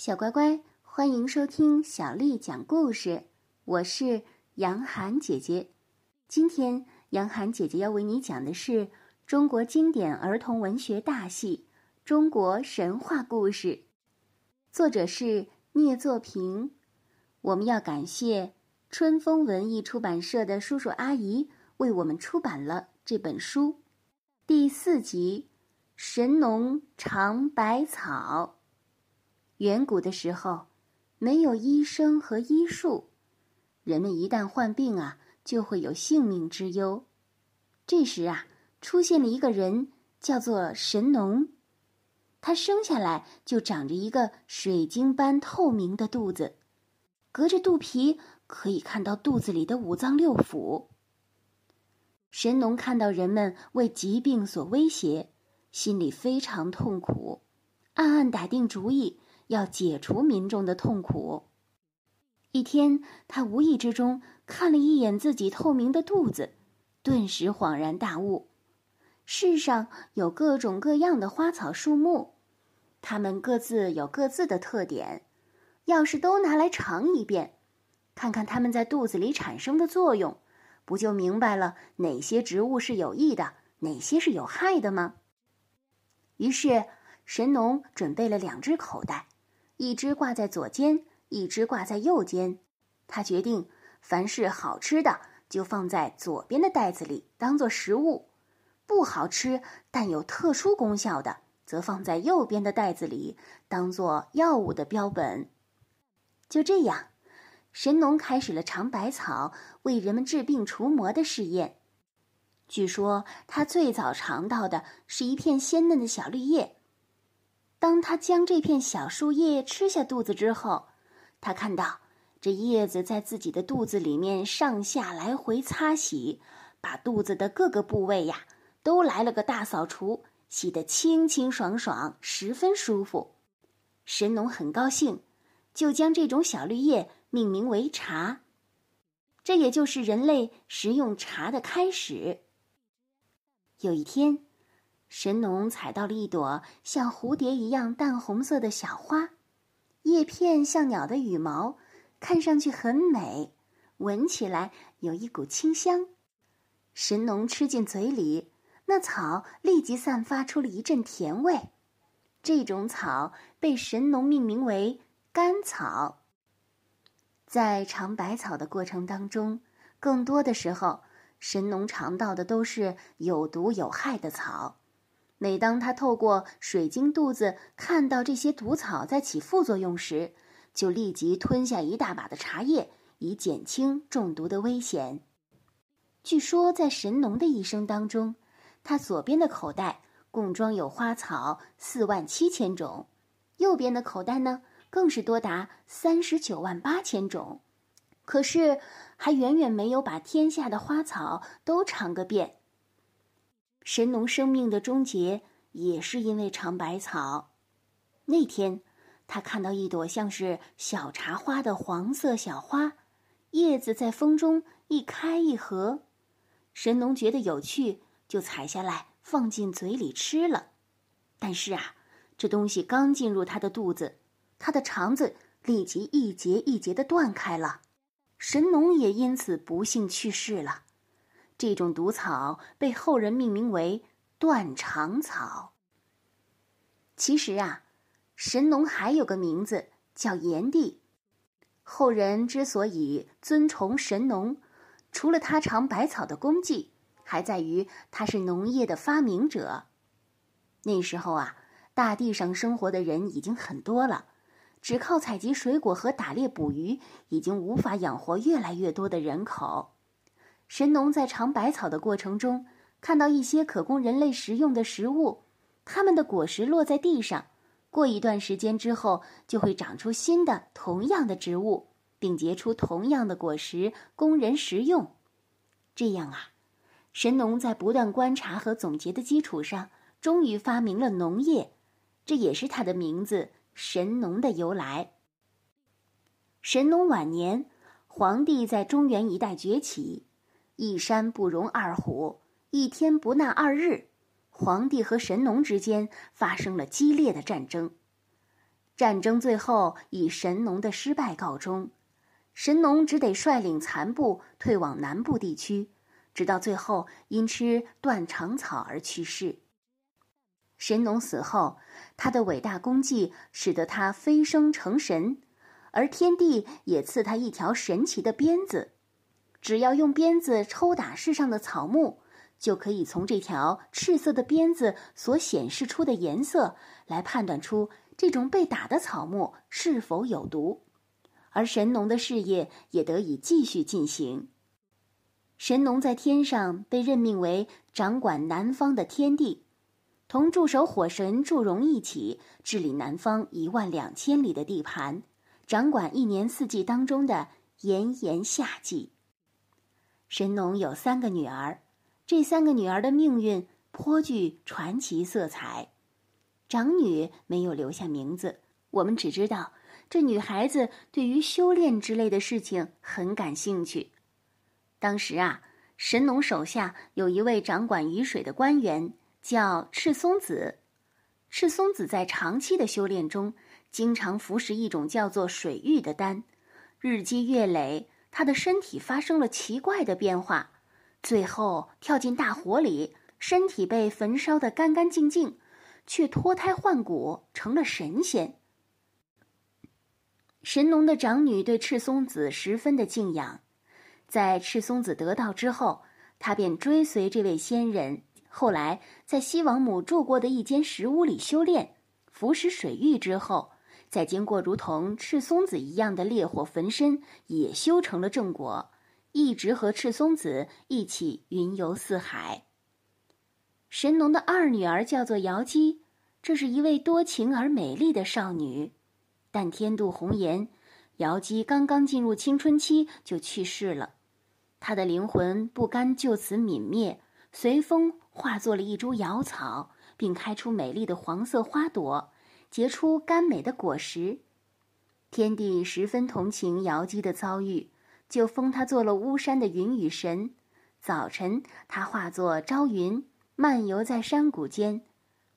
小乖乖，欢迎收听小丽讲故事。我是杨涵姐姐。今天，杨涵姐姐要为你讲的是中国经典儿童文学大戏《中国神话故事》，作者是聂作平。我们要感谢春风文艺出版社的叔叔阿姨为我们出版了这本书。第四集《神农尝百草》。远古的时候，没有医生和医术，人们一旦患病啊，就会有性命之忧。这时啊，出现了一个人，叫做神农。他生下来就长着一个水晶般透明的肚子，隔着肚皮可以看到肚子里的五脏六腑。神农看到人们为疾病所威胁，心里非常痛苦，暗暗打定主意。要解除民众的痛苦。一天，他无意之中看了一眼自己透明的肚子，顿时恍然大悟：世上有各种各样的花草树木，它们各自有各自的特点。要是都拿来尝一遍，看看它们在肚子里产生的作用，不就明白了哪些植物是有益的，哪些是有害的吗？于是，神农准备了两只口袋。一只挂在左肩，一只挂在右肩。他决定，凡是好吃的就放在左边的袋子里当做食物，不好吃但有特殊功效的，则放在右边的袋子里当做药物的标本。就这样，神农开始了尝百草为人们治病除魔的试验。据说他最早尝到的是一片鲜嫩的小绿叶。当他将这片小树叶吃下肚子之后，他看到这叶子在自己的肚子里面上下来回擦洗，把肚子的各个部位呀都来了个大扫除，洗得清清爽爽，十分舒服。神农很高兴，就将这种小绿叶命名为茶，这也就是人类食用茶的开始。有一天。神农采到了一朵像蝴蝶一样淡红色的小花，叶片像鸟的羽毛，看上去很美，闻起来有一股清香。神农吃进嘴里，那草立即散发出了一阵甜味。这种草被神农命名为甘草。在尝百草的过程当中，更多的时候，神农尝到的都是有毒有害的草。每当他透过水晶肚子看到这些毒草在起副作用时，就立即吞下一大把的茶叶，以减轻中毒的危险。据说，在神农的一生当中，他左边的口袋共装有花草四万七千种，右边的口袋呢，更是多达三十九万八千种。可是，还远远没有把天下的花草都尝个遍。神农生命的终结也是因为尝百草。那天，他看到一朵像是小茶花的黄色小花，叶子在风中一开一合。神农觉得有趣，就采下来放进嘴里吃了。但是啊，这东西刚进入他的肚子，他的肠子立即一节一节的断开了，神农也因此不幸去世了。这种毒草被后人命名为断肠草。其实啊，神农还有个名字叫炎帝。后人之所以尊崇神农，除了他尝百草的功绩，还在于他是农业的发明者。那时候啊，大地上生活的人已经很多了，只靠采集水果和打猎捕鱼，已经无法养活越来越多的人口。神农在尝百草的过程中，看到一些可供人类食用的食物，它们的果实落在地上，过一段时间之后，就会长出新的同样的植物，并结出同样的果实供人食用。这样啊，神农在不断观察和总结的基础上，终于发明了农业，这也是他的名字“神农”的由来。神农晚年，黄帝在中原一带崛起。一山不容二虎，一天不纳二日，皇帝和神农之间发生了激烈的战争。战争最后以神农的失败告终，神农只得率领残部退往南部地区，直到最后因吃断肠草而去世。神农死后，他的伟大功绩使得他飞升成神，而天帝也赐他一条神奇的鞭子，只要用鞭子抽打世上的草木。就可以从这条赤色的鞭子所显示出的颜色来判断出这种被打的草木是否有毒，而神农的事业也得以继续进行。神农在天上被任命为掌管南方的天帝，同驻守火神祝融一起治理南方一万两千里的地盘，掌管一年四季当中的炎炎夏季。神农有三个女儿。这三个女儿的命运颇具传奇色彩，长女没有留下名字，我们只知道这女孩子对于修炼之类的事情很感兴趣。当时啊，神农手下有一位掌管雨水的官员，叫赤松子。赤松子在长期的修炼中，经常服食一种叫做水玉的丹，日积月累，他的身体发生了奇怪的变化。最后跳进大火里，身体被焚烧得干干净净，却脱胎换骨成了神仙。神农的长女对赤松子十分的敬仰，在赤松子得道之后，他便追随这位仙人，后来在西王母住过的一间石屋里修炼，服食水域之后，再经过如同赤松子一样的烈火焚身，也修成了正果。一直和赤松子一起云游四海。神农的二女儿叫做瑶姬，这是一位多情而美丽的少女，但天妒红颜，瑶姬刚刚进入青春期就去世了。她的灵魂不甘就此泯灭，随风化作了一株瑶草，并开出美丽的黄色花朵，结出甘美的果实。天帝十分同情瑶姬的遭遇。就封她做了巫山的云雨神。早晨，她化作朝云，漫游在山谷间；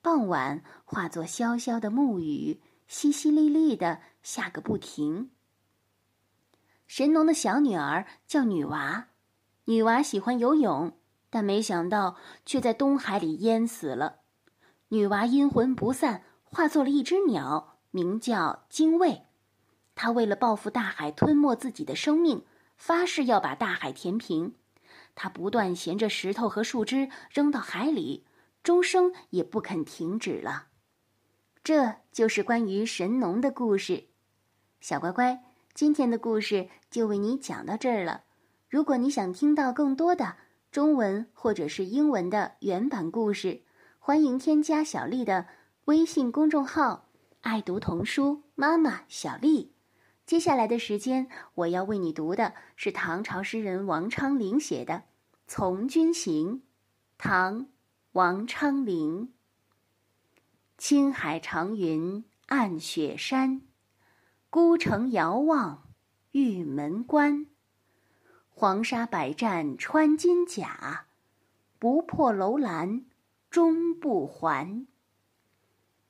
傍晚，化作潇潇的暮雨，淅淅沥沥的下个不停。神农的小女儿叫女娃，女娃喜欢游泳，但没想到却在东海里淹死了。女娃阴魂不散，化作了一只鸟，名叫精卫。他为了报复大海吞没自己的生命。发誓要把大海填平，他不断衔着石头和树枝扔到海里，终生也不肯停止了。这就是关于神农的故事。小乖乖，今天的故事就为你讲到这儿了。如果你想听到更多的中文或者是英文的原版故事，欢迎添加小丽的微信公众号“爱读童书妈妈小丽”。接下来的时间，我要为你读的是唐朝诗人王昌龄写的《从军行》。唐，王昌龄。青海长云暗雪山，孤城遥望玉门关。黄沙百战穿金甲，不破楼兰终不还。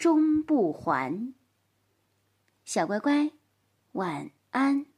终不还。小乖乖。晚安。